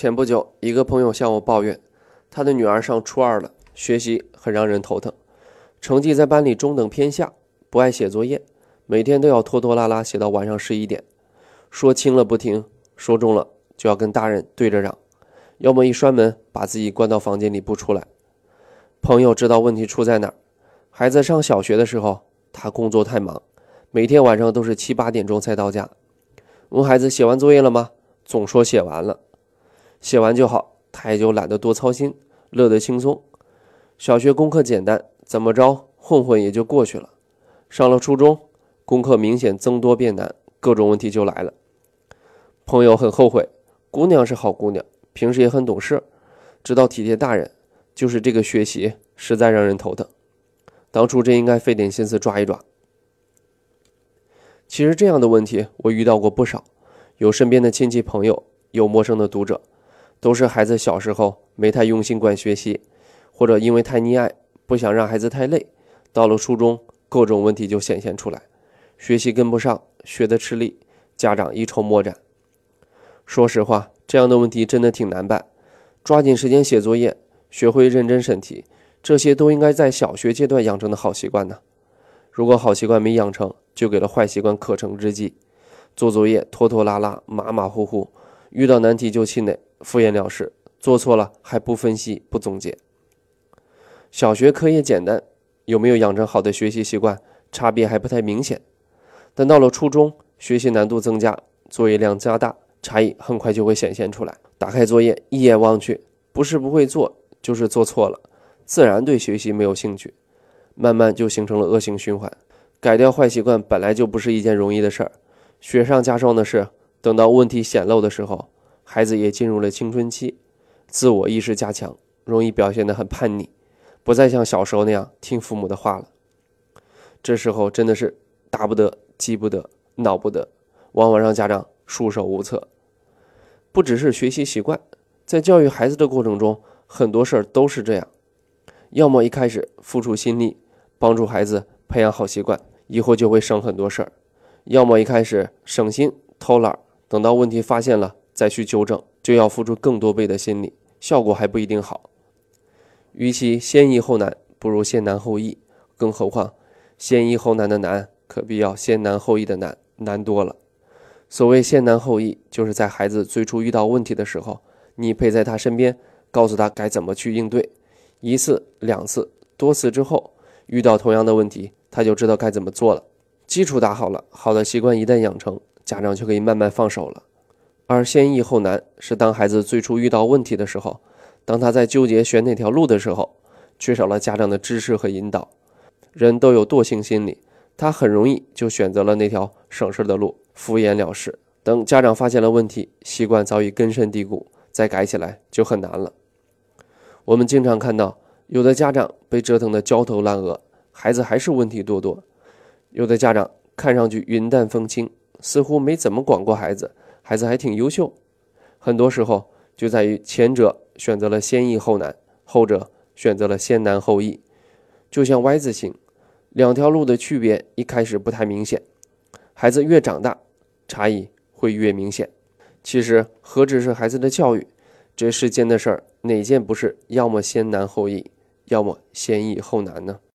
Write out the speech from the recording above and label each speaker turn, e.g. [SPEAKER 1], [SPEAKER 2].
[SPEAKER 1] 前不久，一个朋友向我抱怨，他的女儿上初二了，学习很让人头疼，成绩在班里中等偏下，不爱写作业，每天都要拖拖拉拉写到晚上十一点，说轻了不听，说重了就要跟大人对着嚷，要么一摔门把自己关到房间里不出来。朋友知道问题出在哪儿，孩子上小学的时候，他工作太忙，每天晚上都是七八点钟才到家，问孩子写完作业了吗？总说写完了。写完就好，他也就懒得多操心，乐得轻松。小学功课简单，怎么着混混也就过去了。上了初中，功课明显增多变难，各种问题就来了。朋友很后悔，姑娘是好姑娘，平时也很懂事，知道体贴大人，就是这个学习实在让人头疼。当初真应该费点心思抓一抓。其实这样的问题我遇到过不少，有身边的亲戚朋友，有陌生的读者。都是孩子小时候没太用心管学习，或者因为太溺爱，不想让孩子太累，到了初中，各种问题就显现出来，学习跟不上，学得吃力，家长一筹莫展。说实话，这样的问题真的挺难办，抓紧时间写作业，学会认真审题，这些都应该在小学阶段养成的好习惯呢。如果好习惯没养成，就给了坏习惯可乘之机，做作业拖拖拉拉，马马虎虎，遇到难题就气馁。敷衍了事，做错了还不分析不总结。小学课业简单，有没有养成好的学习习惯，差别还不太明显。但到了初中，学习难度增加，作业量加大，差异很快就会显现出来。打开作业，一眼望去，不是不会做，就是做错了，自然对学习没有兴趣，慢慢就形成了恶性循环。改掉坏习惯本来就不是一件容易的事儿，雪上加霜的是，等到问题显露的时候。孩子也进入了青春期，自我意识加强，容易表现得很叛逆，不再像小时候那样听父母的话了。这时候真的是打不得、急不得、恼不得，往往让家长束手无策。不只是学习习惯，在教育孩子的过程中，很多事儿都是这样：要么一开始付出心力，帮助孩子培养好习惯，以后就会省很多事儿；要么一开始省心偷懒，等到问题发现了。再去纠正，就要付出更多倍的心力，效果还不一定好。与其先易后难，不如先难后易。更何况，先易后难的难，可比要先难后易的难难多了。所谓先难后易，就是在孩子最初遇到问题的时候，你陪在他身边，告诉他该怎么去应对。一次、两次、多次之后，遇到同样的问题，他就知道该怎么做了。基础打好了，好的习惯一旦养成，家长就可以慢慢放手了。而先易后难是当孩子最初遇到问题的时候，当他在纠结选哪条路的时候，缺少了家长的支持和引导。人都有惰性心理，他很容易就选择了那条省事的路，敷衍了事。等家长发现了问题，习惯早已根深蒂固，再改起来就很难了。我们经常看到，有的家长被折腾得焦头烂额，孩子还是问题多多；有的家长看上去云淡风轻，似乎没怎么管过孩子。孩子还挺优秀，很多时候就在于前者选择了先易后难，后者选择了先难后易，就像 Y 字形，两条路的区别一开始不太明显，孩子越长大，差异会越明显。其实何止是孩子的教育，这世间的事儿哪件不是要么先难后易，要么先易后难呢？